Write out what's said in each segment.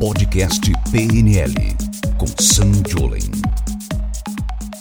Podcast PNL com Sam Jolen.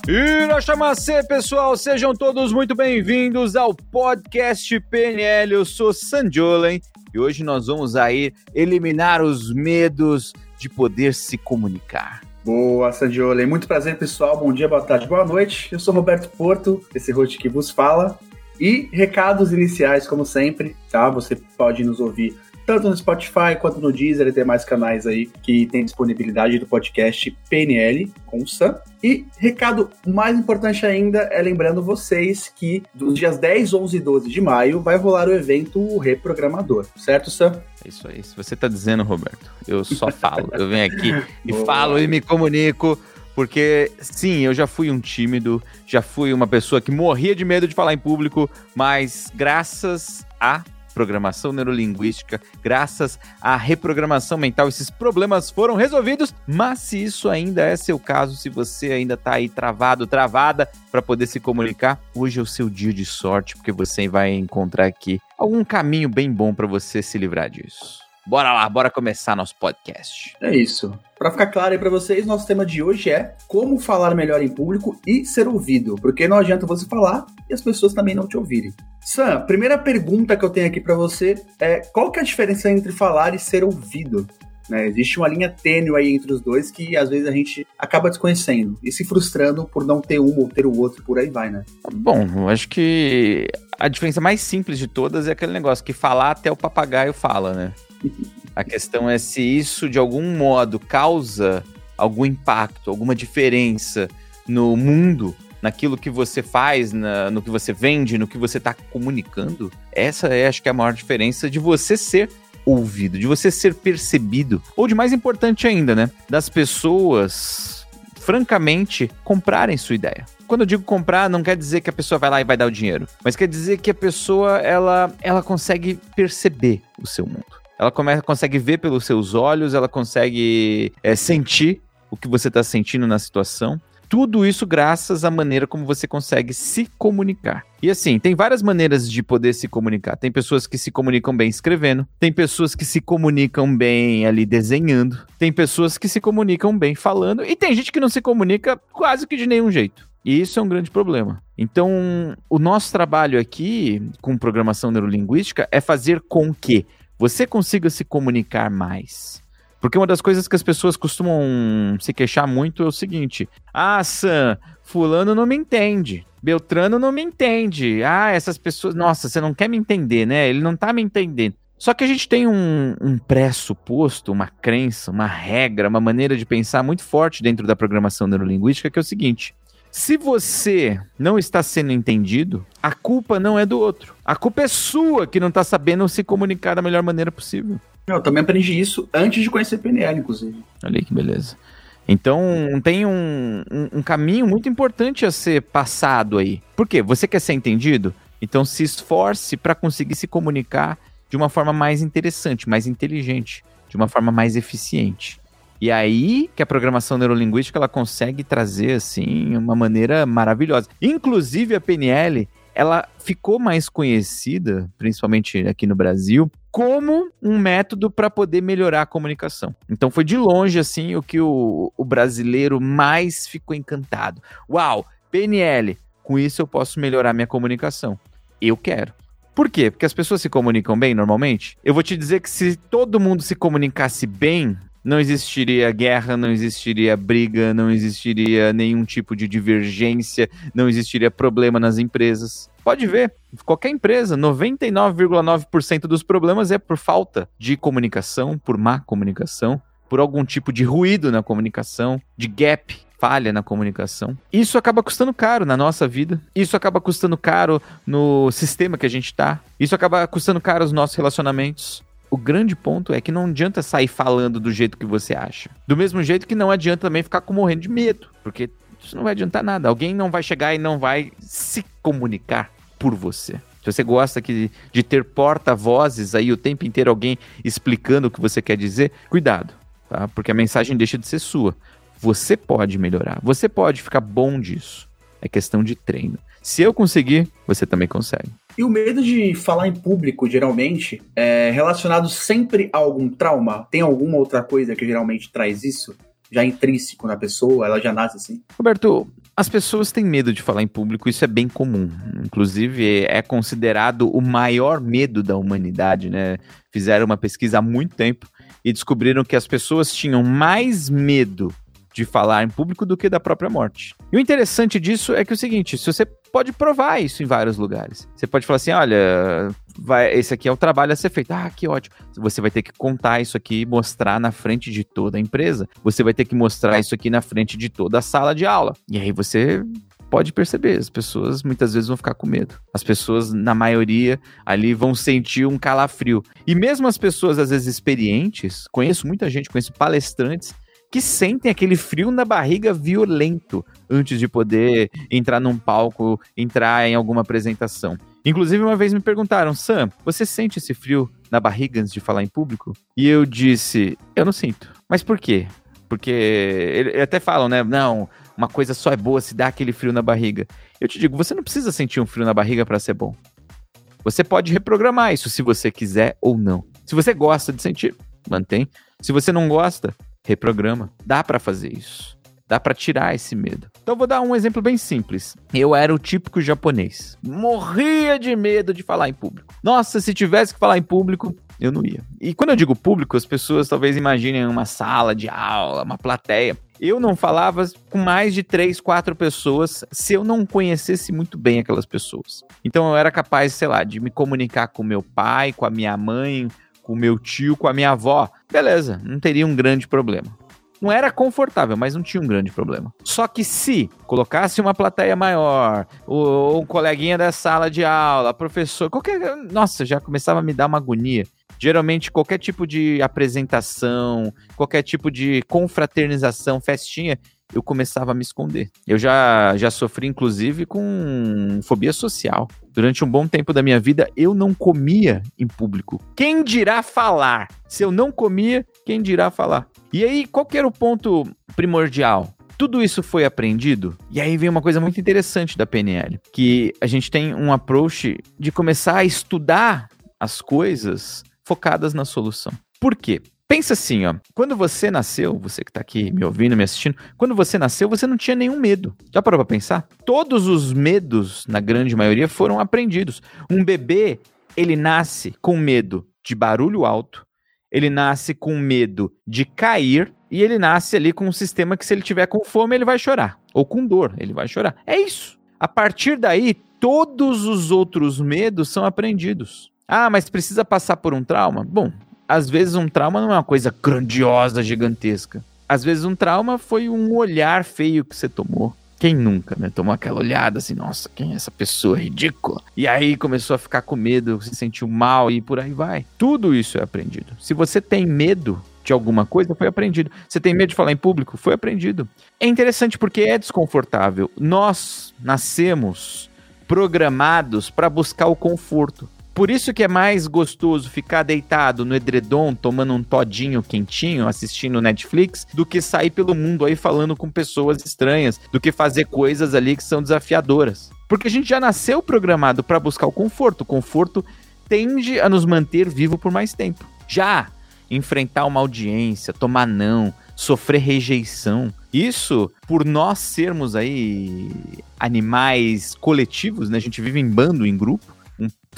Irachamacê, pessoal, sejam todos muito bem-vindos ao podcast PNL. Eu sou Sanjolen e hoje nós vamos aí eliminar os medos de poder se comunicar. Boa, Sanjolen. Muito prazer, pessoal. Bom dia, boa tarde, boa noite. Eu sou Roberto Porto, esse host que vos fala. E recados iniciais, como sempre, tá? Você pode nos ouvir tanto no Spotify quanto no Deezer e demais canais aí que tem disponibilidade do podcast PNL com o Sam. E recado mais importante ainda é lembrando vocês que dos dias 10, 11 e 12 de maio vai rolar o evento Reprogramador, certo, Sam? É isso aí. Se você tá dizendo, Roberto, eu só falo. eu venho aqui e Boa. falo e me comunico. Porque, sim, eu já fui um tímido, já fui uma pessoa que morria de medo de falar em público, mas graças a programação neurolinguística, graças à reprogramação mental, esses problemas foram resolvidos. Mas se isso ainda é seu caso, se você ainda está aí travado, travada para poder se comunicar, hoje é o seu dia de sorte, porque você vai encontrar aqui algum caminho bem bom para você se livrar disso. Bora lá, bora começar nosso podcast. É isso. Para ficar claro aí para vocês, nosso tema de hoje é como falar melhor em público e ser ouvido, porque não adianta você falar e as pessoas também não te ouvirem. Sam, primeira pergunta que eu tenho aqui para você é qual que é a diferença entre falar e ser ouvido? Né? Existe uma linha tênue aí entre os dois que às vezes a gente acaba desconhecendo e se frustrando por não ter um ou ter o outro, por aí vai, né? Bom, eu acho que a diferença mais simples de todas é aquele negócio que falar até o papagaio fala, né? A questão é se isso de algum modo causa algum impacto, alguma diferença no mundo, naquilo que você faz, na, no que você vende, no que você está comunicando. Essa é, acho que, a maior diferença de você ser ouvido, de você ser percebido, ou de mais importante ainda, né, das pessoas, francamente, comprarem sua ideia. Quando eu digo comprar, não quer dizer que a pessoa vai lá e vai dar o dinheiro, mas quer dizer que a pessoa ela, ela consegue perceber o seu mundo. Ela come, consegue ver pelos seus olhos, ela consegue é, sentir o que você está sentindo na situação. Tudo isso graças à maneira como você consegue se comunicar. E assim, tem várias maneiras de poder se comunicar. Tem pessoas que se comunicam bem escrevendo, tem pessoas que se comunicam bem ali desenhando, tem pessoas que se comunicam bem falando, e tem gente que não se comunica quase que de nenhum jeito. E isso é um grande problema. Então, o nosso trabalho aqui com programação neurolinguística é fazer com que você consiga se comunicar mais. Porque uma das coisas que as pessoas costumam se queixar muito é o seguinte: ah, Sam, Fulano não me entende. Beltrano não me entende. Ah, essas pessoas. Nossa, você não quer me entender, né? Ele não tá me entendendo. Só que a gente tem um, um pressuposto, uma crença, uma regra, uma maneira de pensar muito forte dentro da programação neurolinguística, que é o seguinte: se você não está sendo entendido, a culpa não é do outro. A culpa é sua que não está sabendo se comunicar da melhor maneira possível. Eu também aprendi isso antes de conhecer PNL, inclusive. Olha aí que beleza. Então tem um, um, um, caminho muito importante a ser passado aí. Por quê? Você quer ser entendido? Então se esforce para conseguir se comunicar de uma forma mais interessante, mais inteligente, de uma forma mais eficiente. E aí que a programação neurolinguística ela consegue trazer assim uma maneira maravilhosa. Inclusive a PNL, ela ficou mais conhecida, principalmente aqui no Brasil, como um método para poder melhorar a comunicação. Então foi de longe assim o que o, o brasileiro mais ficou encantado. Uau, PNL, com isso eu posso melhorar minha comunicação. Eu quero. Por quê? Porque as pessoas se comunicam bem normalmente. Eu vou te dizer que se todo mundo se comunicasse bem, não existiria guerra, não existiria briga, não existiria nenhum tipo de divergência, não existiria problema nas empresas. Pode ver, qualquer empresa, 99,9% dos problemas é por falta de comunicação, por má comunicação, por algum tipo de ruído na comunicação, de gap, falha na comunicação. Isso acaba custando caro na nossa vida. Isso acaba custando caro no sistema que a gente está. Isso acaba custando caro os nossos relacionamentos. O grande ponto é que não adianta sair falando do jeito que você acha. Do mesmo jeito que não adianta também ficar com morrendo de medo, porque isso não vai adiantar nada. Alguém não vai chegar e não vai se comunicar por você. Se você gosta aqui de ter porta-vozes aí o tempo inteiro, alguém explicando o que você quer dizer, cuidado, tá? Porque a mensagem deixa de ser sua. Você pode melhorar, você pode ficar bom disso. É questão de treino. Se eu conseguir, você também consegue. E o medo de falar em público, geralmente, é relacionado sempre a algum trauma? Tem alguma outra coisa que geralmente traz isso? Já intrínseco na pessoa, ela já nasce assim? Roberto, as pessoas têm medo de falar em público, isso é bem comum. Inclusive, é considerado o maior medo da humanidade, né? Fizeram uma pesquisa há muito tempo e descobriram que as pessoas tinham mais medo de falar em público do que da própria morte. E o interessante disso é que é o seguinte, se você pode provar isso em vários lugares. Você pode falar assim, olha, vai, esse aqui é o trabalho a ser feito. Ah, que ótimo. Você vai ter que contar isso aqui e mostrar na frente de toda a empresa. Você vai ter que mostrar isso aqui na frente de toda a sala de aula. E aí você pode perceber, as pessoas muitas vezes vão ficar com medo. As pessoas, na maioria, ali vão sentir um calafrio. E mesmo as pessoas, às vezes, experientes, conheço muita gente, conheço palestrantes que sentem aquele frio na barriga violento antes de poder entrar num palco, entrar em alguma apresentação. Inclusive, uma vez me perguntaram, Sam, você sente esse frio na barriga antes de falar em público? E eu disse, eu não sinto. Mas por quê? Porque eles até falam, né? Não, uma coisa só é boa se dá aquele frio na barriga. Eu te digo, você não precisa sentir um frio na barriga para ser bom. Você pode reprogramar isso se você quiser ou não. Se você gosta de sentir, mantém. Se você não gosta, reprograma. Dá para fazer isso. Dá para tirar esse medo. Então vou dar um exemplo bem simples. Eu era o típico japonês. Morria de medo de falar em público. Nossa, se tivesse que falar em público, eu não ia. E quando eu digo público, as pessoas talvez imaginem uma sala de aula, uma plateia. Eu não falava com mais de três, quatro pessoas se eu não conhecesse muito bem aquelas pessoas. Então eu era capaz, sei lá, de me comunicar com meu pai, com a minha mãe, com meu tio, com a minha avó, beleza, não teria um grande problema. Não era confortável, mas não tinha um grande problema. Só que se colocasse uma plateia maior, ou um coleguinha da sala de aula, professor, qualquer. Nossa, já começava a me dar uma agonia. Geralmente, qualquer tipo de apresentação, qualquer tipo de confraternização, festinha, eu começava a me esconder. Eu já, já sofri, inclusive, com fobia social. Durante um bom tempo da minha vida, eu não comia em público. Quem dirá falar? Se eu não comia, quem dirá falar? E aí, qual que era o ponto primordial? Tudo isso foi aprendido? E aí vem uma coisa muito interessante da PNL, que a gente tem um approach de começar a estudar as coisas focadas na solução. Por quê? Pensa assim, ó. Quando você nasceu, você que tá aqui me ouvindo, me assistindo, quando você nasceu, você não tinha nenhum medo. Já parou pra pensar? Todos os medos, na grande maioria, foram aprendidos. Um bebê, ele nasce com medo de barulho alto, ele nasce com medo de cair e ele nasce ali com um sistema que se ele tiver com fome, ele vai chorar. Ou com dor, ele vai chorar. É isso. A partir daí, todos os outros medos são aprendidos. Ah, mas precisa passar por um trauma? Bom, às vezes um trauma não é uma coisa grandiosa, gigantesca. Às vezes um trauma foi um olhar feio que você tomou. Quem nunca, né? Tomou aquela olhada assim, nossa, quem é essa pessoa ridícula? E aí começou a ficar com medo, se sentiu mal e por aí vai. Tudo isso é aprendido. Se você tem medo de alguma coisa, foi aprendido. Você tem medo de falar em público? Foi aprendido. É interessante porque é desconfortável. Nós nascemos programados para buscar o conforto. Por isso que é mais gostoso ficar deitado no edredom, tomando um todinho quentinho, assistindo Netflix, do que sair pelo mundo aí falando com pessoas estranhas, do que fazer coisas ali que são desafiadoras. Porque a gente já nasceu programado para buscar o conforto. O conforto tende a nos manter vivo por mais tempo. Já enfrentar uma audiência, tomar não, sofrer rejeição, isso por nós sermos aí animais coletivos, né? A gente vive em bando, em grupo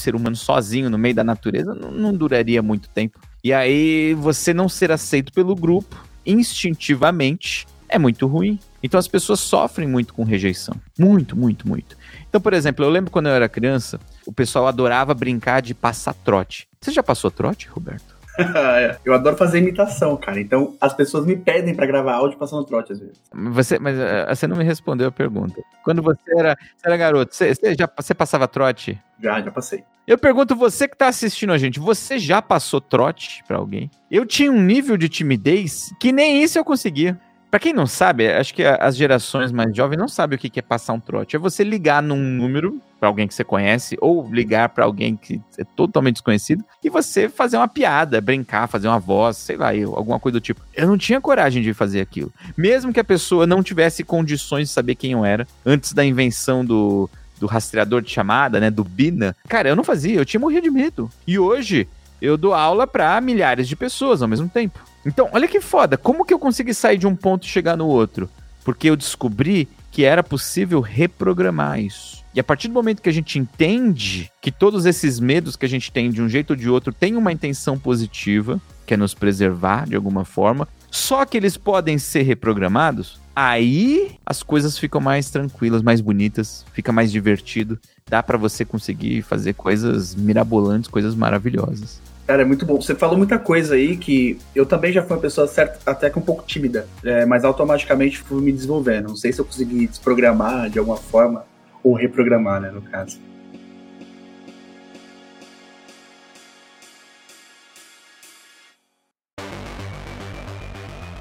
ser humano sozinho no meio da natureza não, não duraria muito tempo. E aí você não ser aceito pelo grupo instintivamente é muito ruim. Então as pessoas sofrem muito com rejeição. Muito, muito, muito. Então, por exemplo, eu lembro quando eu era criança, o pessoal adorava brincar de passar trote. Você já passou trote, Roberto? eu adoro fazer imitação, cara. Então as pessoas me pedem para gravar áudio passando trote às vezes. Você, mas uh, você não me respondeu a pergunta. Quando você era, você era garoto, você, você, já você passava trote? Já, já passei. Eu pergunto você que tá assistindo a gente, você já passou trote para alguém? Eu tinha um nível de timidez que nem isso eu conseguia. Para quem não sabe, acho que as gerações mais jovens não sabem o que é passar um trote. É você ligar num número para alguém que você conhece ou ligar para alguém que é totalmente desconhecido e você fazer uma piada, brincar, fazer uma voz, sei lá, eu, alguma coisa do tipo. Eu não tinha coragem de fazer aquilo. Mesmo que a pessoa não tivesse condições de saber quem eu era antes da invenção do do rastreador de chamada, né, do Bina, cara, eu não fazia, eu tinha morrido de medo. E hoje eu dou aula para milhares de pessoas ao mesmo tempo. Então, olha que foda, como que eu consegui sair de um ponto e chegar no outro? Porque eu descobri que era possível reprogramar isso. E a partir do momento que a gente entende que todos esses medos que a gente tem de um jeito ou de outro têm uma intenção positiva, que é nos preservar de alguma forma, só que eles podem ser reprogramados, aí as coisas ficam mais tranquilas, mais bonitas, fica mais divertido, dá para você conseguir fazer coisas mirabolantes, coisas maravilhosas. Cara, é muito bom. Você falou muita coisa aí que eu também já fui uma pessoa certa, até que um pouco tímida, é, mas automaticamente fui me desenvolvendo. Não sei se eu consegui desprogramar de alguma forma ou reprogramar, né, no caso.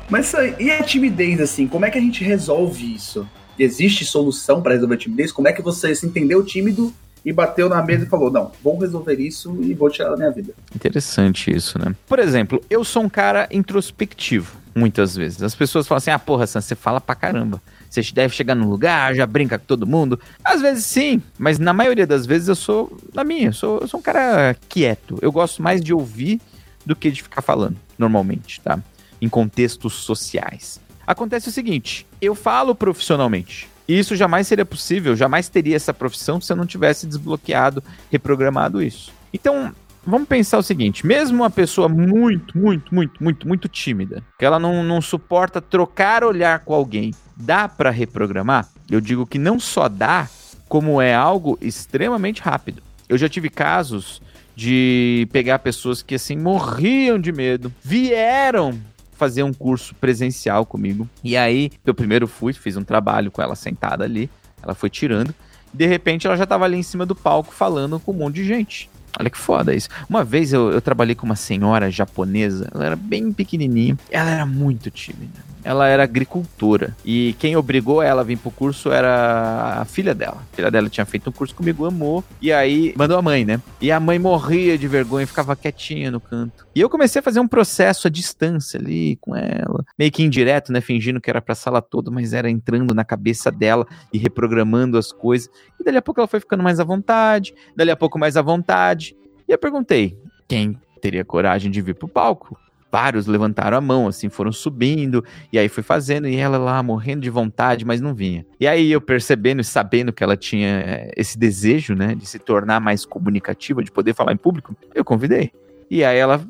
Mas e a timidez, assim? Como é que a gente resolve isso? Existe solução para resolver a timidez? Como é que você se entendeu tímido e bateu na mesa e falou: Não, vou resolver isso e vou tirar da minha vida? Interessante isso, né? Por exemplo, eu sou um cara introspectivo, muitas vezes. As pessoas falam assim: Ah, porra, Sam, você fala pra caramba. Você deve chegar num lugar, já brinca com todo mundo. Às vezes sim, mas na maioria das vezes eu sou na minha. Eu sou, eu sou um cara quieto. Eu gosto mais de ouvir do que de ficar falando, normalmente, tá? em contextos sociais. Acontece o seguinte: eu falo profissionalmente. E isso jamais seria possível, jamais teria essa profissão se eu não tivesse desbloqueado, reprogramado isso. Então, vamos pensar o seguinte: mesmo uma pessoa muito, muito, muito, muito, muito tímida, que ela não, não suporta trocar olhar com alguém, dá para reprogramar? Eu digo que não só dá, como é algo extremamente rápido. Eu já tive casos de pegar pessoas que assim morriam de medo, vieram fazer um curso presencial comigo. E aí, eu primeiro fui, fiz um trabalho com ela sentada ali, ela foi tirando. De repente, ela já estava ali em cima do palco falando com um monte de gente. Olha que foda isso. Uma vez eu, eu trabalhei com uma senhora japonesa, ela era bem pequenininha, ela era muito tímida ela era agricultora. E quem obrigou ela a vir pro curso era a filha dela. A filha dela tinha feito um curso comigo, amou. E aí mandou a mãe, né? E a mãe morria de vergonha, ficava quietinha no canto. E eu comecei a fazer um processo à distância ali com ela, meio que indireto, né? Fingindo que era pra sala toda, mas era entrando na cabeça dela e reprogramando as coisas. E dali a pouco ela foi ficando mais à vontade, dali a pouco mais à vontade. E eu perguntei: quem teria coragem de vir pro palco? Vários levantaram a mão, assim, foram subindo, e aí fui fazendo, e ela lá morrendo de vontade, mas não vinha. E aí eu percebendo e sabendo que ela tinha eh, esse desejo, né, de se tornar mais comunicativa, de poder falar em público, eu convidei. E aí ela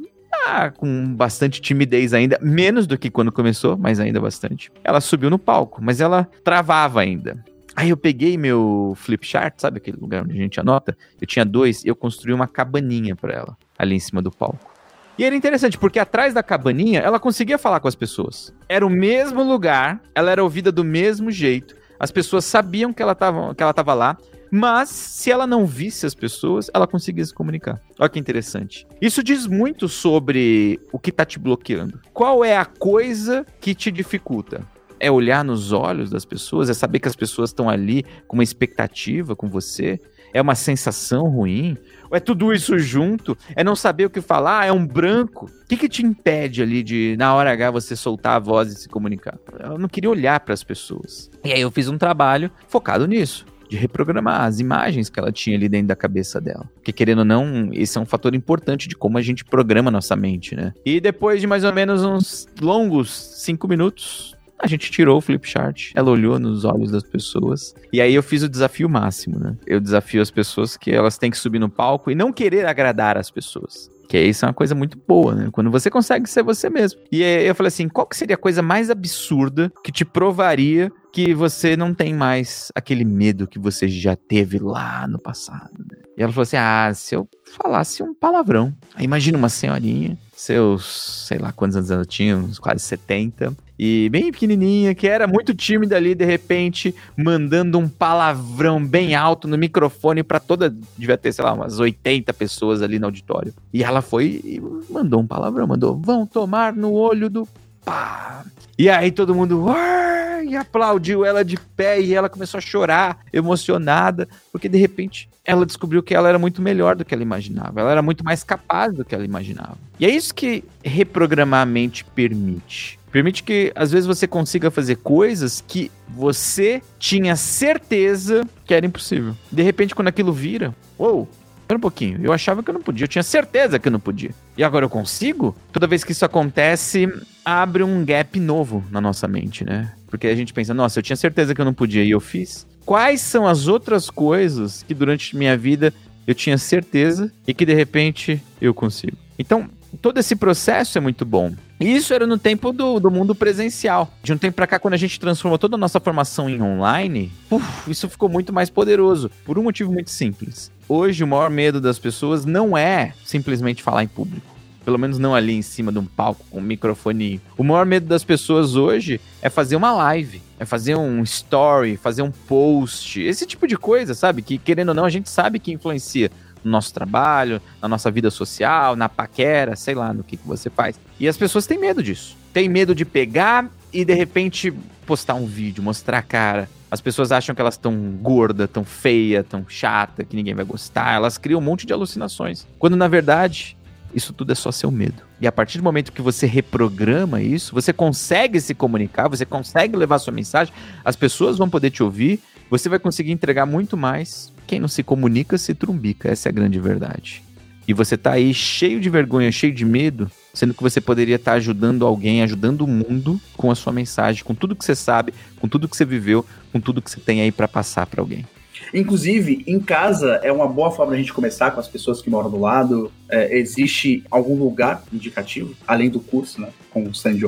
ah, com bastante timidez ainda, menos do que quando começou, mas ainda bastante. Ela subiu no palco, mas ela travava ainda. Aí eu peguei meu flip chart, sabe aquele lugar onde a gente anota? Eu tinha dois, eu construí uma cabaninha para ela ali em cima do palco. E era interessante, porque atrás da cabaninha ela conseguia falar com as pessoas. Era o mesmo lugar, ela era ouvida do mesmo jeito. As pessoas sabiam que ela estava que ela tava lá, mas se ela não visse as pessoas, ela conseguia se comunicar. Olha que interessante. Isso diz muito sobre o que está te bloqueando. Qual é a coisa que te dificulta? É olhar nos olhos das pessoas? É saber que as pessoas estão ali com uma expectativa com você? É uma sensação ruim? Ou é tudo isso junto? É não saber o que falar? É um branco? O que, que te impede ali de, na hora H, você soltar a voz e se comunicar? Eu não queria olhar para as pessoas. E aí eu fiz um trabalho focado nisso de reprogramar as imagens que ela tinha ali dentro da cabeça dela. Porque, querendo ou não, esse é um fator importante de como a gente programa nossa mente, né? E depois de mais ou menos uns longos cinco minutos, a gente tirou o flip chart, ela olhou nos olhos das pessoas. E aí eu fiz o desafio máximo, né? Eu desafio as pessoas que elas têm que subir no palco e não querer agradar as pessoas. Que isso é uma coisa muito boa, né? Quando você consegue ser você mesmo. E eu falei assim: qual que seria a coisa mais absurda que te provaria que você não tem mais aquele medo que você já teve lá no passado? Né? E ela falou assim: ah, se eu falasse um palavrão. Aí imagina uma senhorinha, seus, sei lá quantos anos ela tinha, uns quase 70 e bem pequenininha, que era muito tímida ali, de repente, mandando um palavrão bem alto no microfone para toda, devia ter, sei lá, umas 80 pessoas ali no auditório. E ela foi e mandou um palavrão, mandou: "Vão tomar no olho do pá". E aí todo mundo e aplaudiu ela de pé e ela começou a chorar, emocionada, porque de repente ela descobriu que ela era muito melhor do que ela imaginava. Ela era muito mais capaz do que ela imaginava. E é isso que reprogramar a mente permite Permite que, às vezes, você consiga fazer coisas que você tinha certeza que era impossível. De repente, quando aquilo vira, uou, Espera um pouquinho, eu achava que eu não podia, eu tinha certeza que eu não podia. E agora eu consigo? Toda vez que isso acontece, abre um gap novo na nossa mente, né? Porque a gente pensa, nossa, eu tinha certeza que eu não podia e eu fiz. Quais são as outras coisas que durante minha vida eu tinha certeza e que de repente eu consigo? Então, todo esse processo é muito bom. Isso era no tempo do, do mundo presencial. De um tempo para cá, quando a gente transformou toda a nossa formação em online, uf, isso ficou muito mais poderoso. Por um motivo muito simples hoje o maior medo das pessoas não é simplesmente falar em público. Pelo menos não ali em cima de um palco com um microfone. O maior medo das pessoas hoje é fazer uma live, é fazer um story, fazer um post, esse tipo de coisa, sabe? Que querendo ou não, a gente sabe que influencia no nosso trabalho, na nossa vida social, na paquera, sei lá, no que, que você faz. E as pessoas têm medo disso. Tem medo de pegar e de repente postar um vídeo, mostrar a cara, as pessoas acham que elas estão gorda, tão feia, tão chata, que ninguém vai gostar. Elas criam um monte de alucinações. Quando na verdade, isso tudo é só seu medo. E a partir do momento que você reprograma isso, você consegue se comunicar, você consegue levar sua mensagem, as pessoas vão poder te ouvir, você vai conseguir entregar muito mais. Quem não se comunica se trumbica, essa é a grande verdade. E você tá aí cheio de vergonha, cheio de medo, sendo que você poderia estar ajudando alguém, ajudando o mundo com a sua mensagem, com tudo que você sabe, com tudo que você viveu, com tudo que você tem aí para passar para alguém. Inclusive, em casa é uma boa forma de a gente começar com as pessoas que moram do lado. É, existe algum lugar indicativo, além do curso, né? Com o Sandy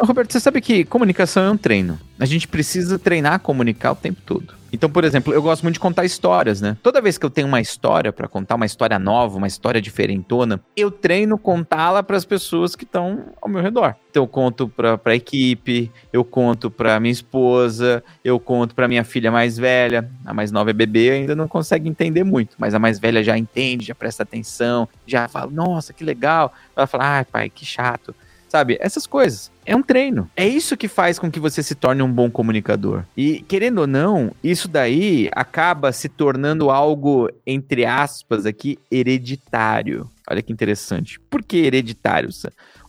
Roberto, você sabe que comunicação é um treino. A gente precisa treinar a comunicar o tempo todo. Então, por exemplo, eu gosto muito de contar histórias, né? Toda vez que eu tenho uma história para contar, uma história nova, uma história diferentona, eu treino contá-la para as pessoas que estão ao meu redor. Então, eu conto para a equipe, eu conto para minha esposa, eu conto para minha filha mais velha. A mais nova é bebê, ainda não consegue entender muito, mas a mais velha já entende, já presta atenção, já fala: "Nossa, que legal". Ela fala: "Ai, pai, que chato". Sabe? Essas coisas. É um treino. É isso que faz com que você se torne um bom comunicador. E, querendo ou não, isso daí acaba se tornando algo, entre aspas, aqui, hereditário. Olha que interessante. Por que hereditário?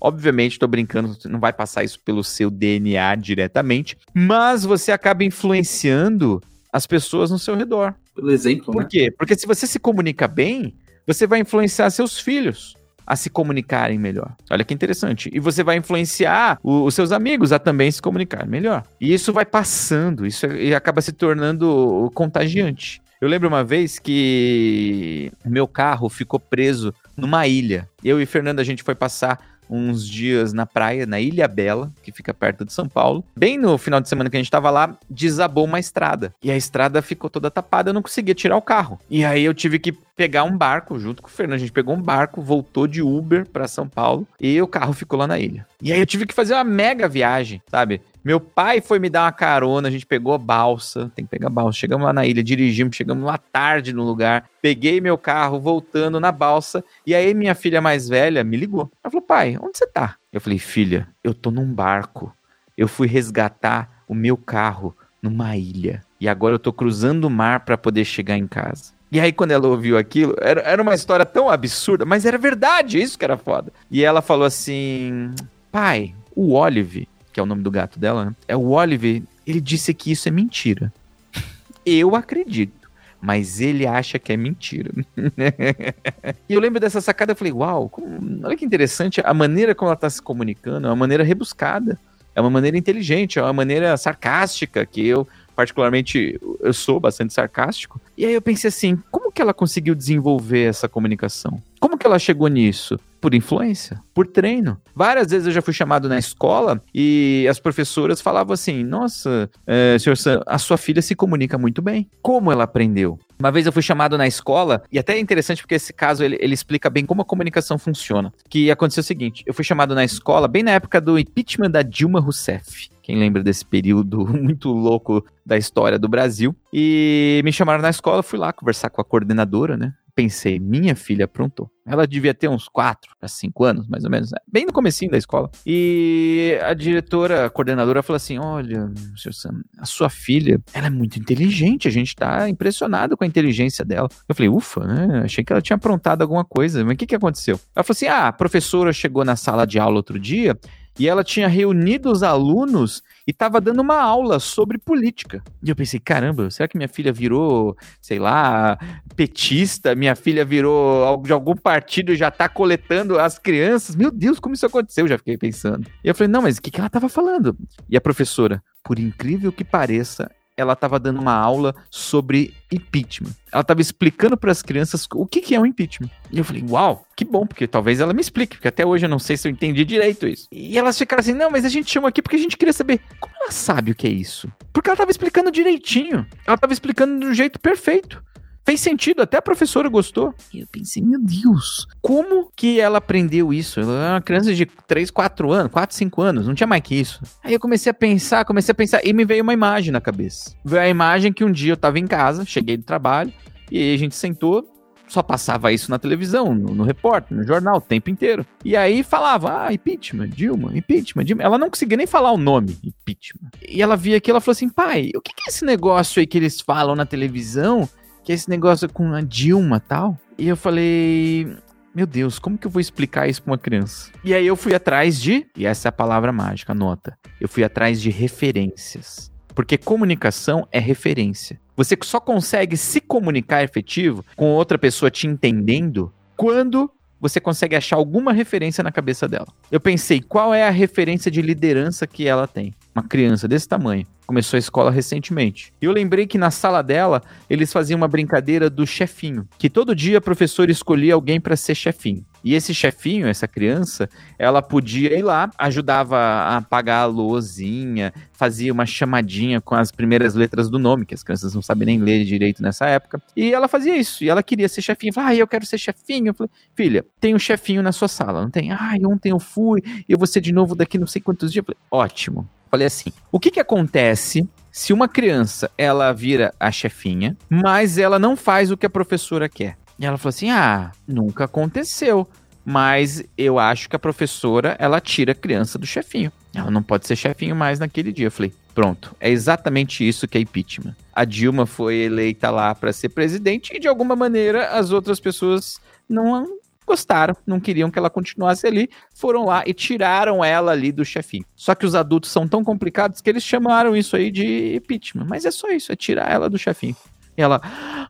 Obviamente, estou brincando, não vai passar isso pelo seu DNA diretamente, mas você acaba influenciando as pessoas no seu redor. Pelo exemplo, Por né? quê? Porque se você se comunica bem, você vai influenciar seus filhos a se comunicarem melhor. Olha que interessante. E você vai influenciar o, os seus amigos a também se comunicar melhor. E isso vai passando, isso é, acaba se tornando contagiante. Eu lembro uma vez que meu carro ficou preso numa ilha. Eu e Fernanda a gente foi passar uns dias na praia, na Ilha Bela, que fica perto de São Paulo. Bem no final de semana que a gente estava lá, desabou uma estrada. E a estrada ficou toda tapada, eu não conseguia tirar o carro. E aí eu tive que pegar um barco junto com o Fernando. A gente pegou um barco, voltou de Uber para São Paulo e o carro ficou lá na ilha. E aí eu tive que fazer uma mega viagem, sabe? Meu pai foi me dar uma carona, a gente pegou a balsa, tem que pegar a balsa. Chegamos lá na ilha, dirigimos, chegamos lá tarde no lugar. Peguei meu carro voltando na balsa e aí minha filha mais velha me ligou. Ela falou: "Pai, onde você tá?" Eu falei: "Filha, eu tô num barco. Eu fui resgatar o meu carro numa ilha e agora eu tô cruzando o mar para poder chegar em casa." E aí, quando ela ouviu aquilo, era, era uma história tão absurda, mas era verdade, isso que era foda. E ela falou assim: pai, o Olive, que é o nome do gato dela, né? É o Olive, ele disse que isso é mentira. Eu acredito, mas ele acha que é mentira. e eu lembro dessa sacada, eu falei, uau, como, olha que interessante, a maneira como ela está se comunicando é uma maneira rebuscada, é uma maneira inteligente, é uma maneira sarcástica, que eu particularmente eu sou bastante sarcástico. E aí eu pensei assim, como que ela conseguiu desenvolver essa comunicação? Como que ela chegou nisso? Por influência, por treino. Várias vezes eu já fui chamado na escola e as professoras falavam assim: Nossa, é, senhor Sam, a sua filha se comunica muito bem. Como ela aprendeu? Uma vez eu fui chamado na escola, e até é interessante porque esse caso ele, ele explica bem como a comunicação funciona. Que aconteceu o seguinte: eu fui chamado na escola bem na época do impeachment da Dilma Rousseff. Quem lembra desse período muito louco da história do Brasil? E me chamaram na escola, fui lá conversar com a coordenadora, né? Pensei, minha filha aprontou. Ela devia ter uns 4 a 5 anos, mais ou menos, né? bem no comecinho da escola. E a diretora, a coordenadora falou assim: "Olha, Sam, a sua filha, ela é muito inteligente, a gente tá impressionado com a inteligência dela". Eu falei: "Ufa, né? Achei que ela tinha aprontado alguma coisa, mas o que que aconteceu?". Ela falou assim: "Ah, a professora chegou na sala de aula outro dia e ela tinha reunido os alunos e estava dando uma aula sobre política. E eu pensei, caramba, será que minha filha virou, sei lá, petista? Minha filha virou de algum partido e já está coletando as crianças? Meu Deus, como isso aconteceu? Eu já fiquei pensando. E eu falei, não, mas o que, que ela estava falando? E a professora, por incrível que pareça, ela estava dando uma aula sobre impeachment. Ela estava explicando para as crianças o que, que é um impeachment. E eu falei, uau, que bom, porque talvez ela me explique, porque até hoje eu não sei se eu entendi direito isso. E elas ficaram assim, não, mas a gente chamou aqui porque a gente queria saber como ela sabe o que é isso. Porque ela estava explicando direitinho. Ela estava explicando do jeito perfeito. Fez sentido, até a professora gostou. E eu pensei, meu Deus, como que ela aprendeu isso? Ela era uma criança de 3, 4 anos, 4, 5 anos, não tinha mais que isso. Aí eu comecei a pensar, comecei a pensar, e me veio uma imagem na cabeça. Veio a imagem que um dia eu tava em casa, cheguei do trabalho, e aí a gente sentou, só passava isso na televisão, no, no repórter, no jornal, o tempo inteiro. E aí falava, ah, impeachment, Dilma, impeachment, Dilma. Ela não conseguia nem falar o nome, impeachment. E ela via aquilo, ela falou assim, pai, o que, que é esse negócio aí que eles falam na televisão que é esse negócio com a Dilma tal. E eu falei, meu Deus, como que eu vou explicar isso para uma criança? E aí eu fui atrás de, e essa é a palavra mágica, nota. Eu fui atrás de referências. Porque comunicação é referência. Você só consegue se comunicar efetivo com outra pessoa te entendendo quando você consegue achar alguma referência na cabeça dela. Eu pensei, qual é a referência de liderança que ela tem? Uma criança desse tamanho começou a escola recentemente. E eu lembrei que na sala dela, eles faziam uma brincadeira do chefinho, que todo dia a professora escolhia alguém para ser chefinho. E esse chefinho, essa criança, ela podia ir lá, ajudava a apagar a luzinha, fazia uma chamadinha com as primeiras letras do nome, que as crianças não sabem nem ler direito nessa época. E ela fazia isso, e ela queria ser chefinho. Falei, ah, eu quero ser chefinho. Eu falei, filha, tem um chefinho na sua sala, não tem? Ah, ontem eu fui, eu vou ser de novo daqui não sei quantos dias. Eu falei, ótimo. Falei assim: o que que acontece se uma criança ela vira a chefinha, mas ela não faz o que a professora quer? E ela falou assim: ah, nunca aconteceu. Mas eu acho que a professora ela tira a criança do chefinho. Ela não pode ser chefinho mais naquele dia. Eu falei: pronto, é exatamente isso que é impeachment. A Dilma foi eleita lá para ser presidente e de alguma maneira as outras pessoas não gostaram, não queriam que ela continuasse ali, foram lá e tiraram ela ali do chefinho. Só que os adultos são tão complicados que eles chamaram isso aí de impeachment. Mas é só isso, é tirar ela do chefinho. E ela, ah,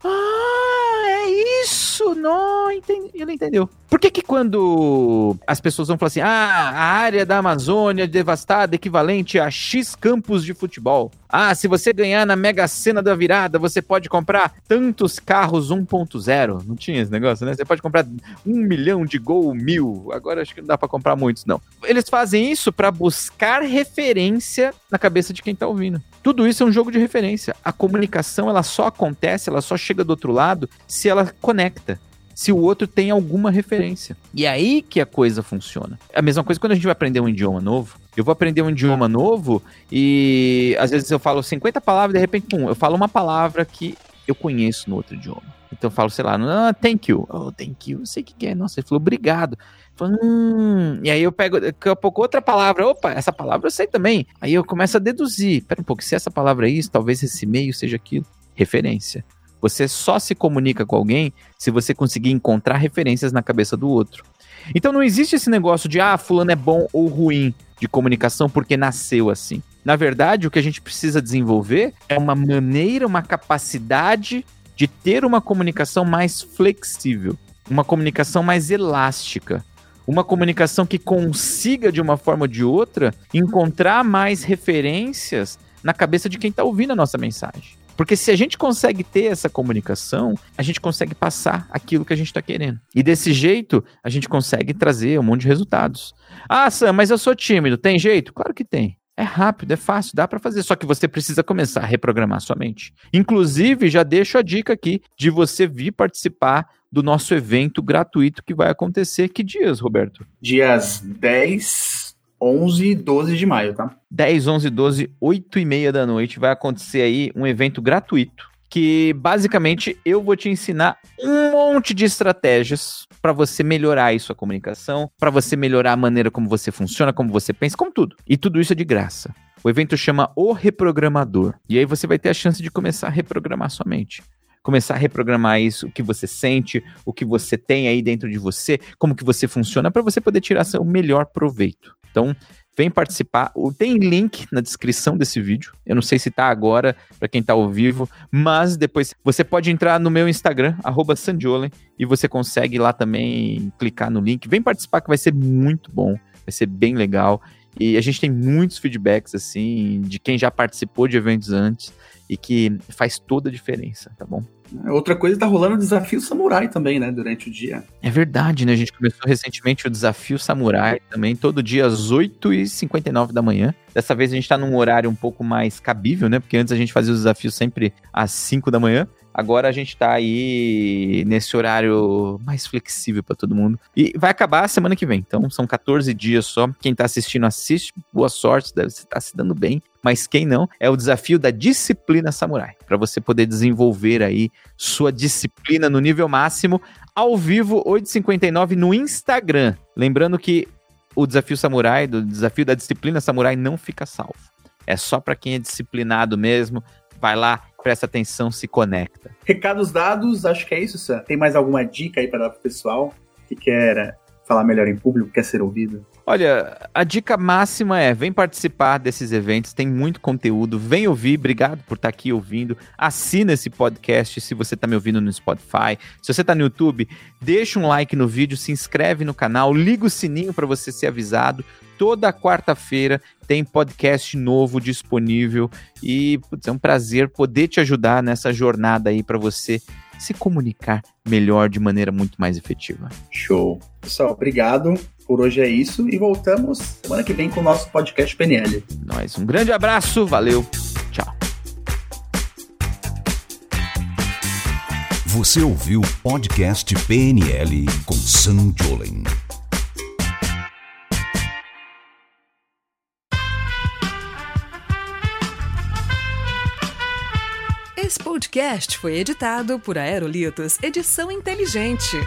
isso, não, entendi. Ele entendeu. Por que que quando as pessoas vão falar assim, ah, a área da Amazônia devastada equivalente a X campos de futebol. Ah, se você ganhar na Mega Sena da virada, você pode comprar tantos carros 1.0. Não tinha esse negócio, né? Você pode comprar um milhão de Gol mil. Agora acho que não dá para comprar muitos, não. Eles fazem isso para buscar referência na cabeça de quem tá ouvindo. Tudo isso é um jogo de referência. A comunicação, ela só acontece, ela só chega do outro lado se ela conecta se o outro tem alguma referência. E é aí que a coisa funciona. É a mesma coisa quando a gente vai aprender um idioma novo. Eu vou aprender um idioma novo e às vezes eu falo 50 palavras e de repente, pum, eu falo uma palavra que eu conheço no outro idioma. Então eu falo, sei lá, ah, thank you. Oh, thank you. Eu sei o que, é. Nossa, ele falou obrigado. Hum. E aí eu pego daqui a pouco outra palavra. Opa, essa palavra eu sei também. Aí eu começo a deduzir. Pera um pouco, se essa palavra é isso, talvez esse meio seja aquilo. Referência. Você só se comunica com alguém se você conseguir encontrar referências na cabeça do outro. Então não existe esse negócio de ah, fulano é bom ou ruim de comunicação porque nasceu assim. Na verdade, o que a gente precisa desenvolver é uma maneira, uma capacidade de ter uma comunicação mais flexível, uma comunicação mais elástica, uma comunicação que consiga, de uma forma ou de outra, encontrar mais referências na cabeça de quem está ouvindo a nossa mensagem. Porque se a gente consegue ter essa comunicação, a gente consegue passar aquilo que a gente está querendo. E desse jeito, a gente consegue trazer um monte de resultados. Ah, Sam, mas eu sou tímido. Tem jeito? Claro que tem. É rápido, é fácil, dá para fazer, só que você precisa começar a reprogramar sua mente. Inclusive, já deixo a dica aqui de você vir participar do nosso evento gratuito que vai acontecer. Que dias, Roberto? Dias 10, 11 e 12 de maio, tá? 10, 11, 12, 8 e meia da noite vai acontecer aí um evento gratuito que basicamente eu vou te ensinar um monte de estratégias para você melhorar aí sua comunicação, para você melhorar a maneira como você funciona, como você pensa, como tudo. E tudo isso é de graça. O evento chama O Reprogramador. E aí você vai ter a chance de começar a reprogramar sua mente começar a reprogramar isso, o que você sente, o que você tem aí dentro de você, como que você funciona, para você poder tirar seu melhor proveito. Então, Vem participar. Tem link na descrição desse vídeo. Eu não sei se tá agora para quem tá ao vivo, mas depois você pode entrar no meu Instagram, @sandiolen, e você consegue lá também clicar no link. Vem participar que vai ser muito bom, vai ser bem legal. E a gente tem muitos feedbacks, assim, de quem já participou de eventos antes e que faz toda a diferença, tá bom? Outra coisa, tá rolando o desafio samurai também, né, durante o dia. É verdade, né? A gente começou recentemente o desafio samurai também, todo dia às 8h59 da manhã. Dessa vez a gente tá num horário um pouco mais cabível, né? Porque antes a gente fazia o desafio sempre às 5 da manhã. Agora a gente tá aí nesse horário mais flexível para todo mundo. E vai acabar semana que vem. Então são 14 dias só. Quem tá assistindo, assiste. Boa sorte, deve estar se dando bem. Mas quem não, é o desafio da disciplina samurai. Para você poder desenvolver aí sua disciplina no nível máximo, ao vivo, 8h59 no Instagram. Lembrando que o desafio samurai, do desafio da disciplina samurai, não fica salvo. É só para quem é disciplinado mesmo. Vai lá, presta atenção, se conecta. Recados dados, acho que é isso, Sam. Tem mais alguma dica aí para dar pessoal que quer falar melhor em público, quer ser ouvido? Olha, a dica máxima é: vem participar desses eventos, tem muito conteúdo, vem ouvir, obrigado por estar aqui ouvindo. Assina esse podcast se você está me ouvindo no Spotify. Se você está no YouTube, deixa um like no vídeo, se inscreve no canal, liga o sininho para você ser avisado. Toda quarta-feira tem podcast novo disponível e putz, é um prazer poder te ajudar nessa jornada aí para você se comunicar melhor de maneira muito mais efetiva. Show. Pessoal, obrigado. Por hoje é isso e voltamos semana que vem com o nosso podcast PNL. Nós, um grande abraço, valeu, tchau. Você ouviu o podcast PNL com Sam Jolen. Esse podcast foi editado por Aerolitos Edição Inteligente.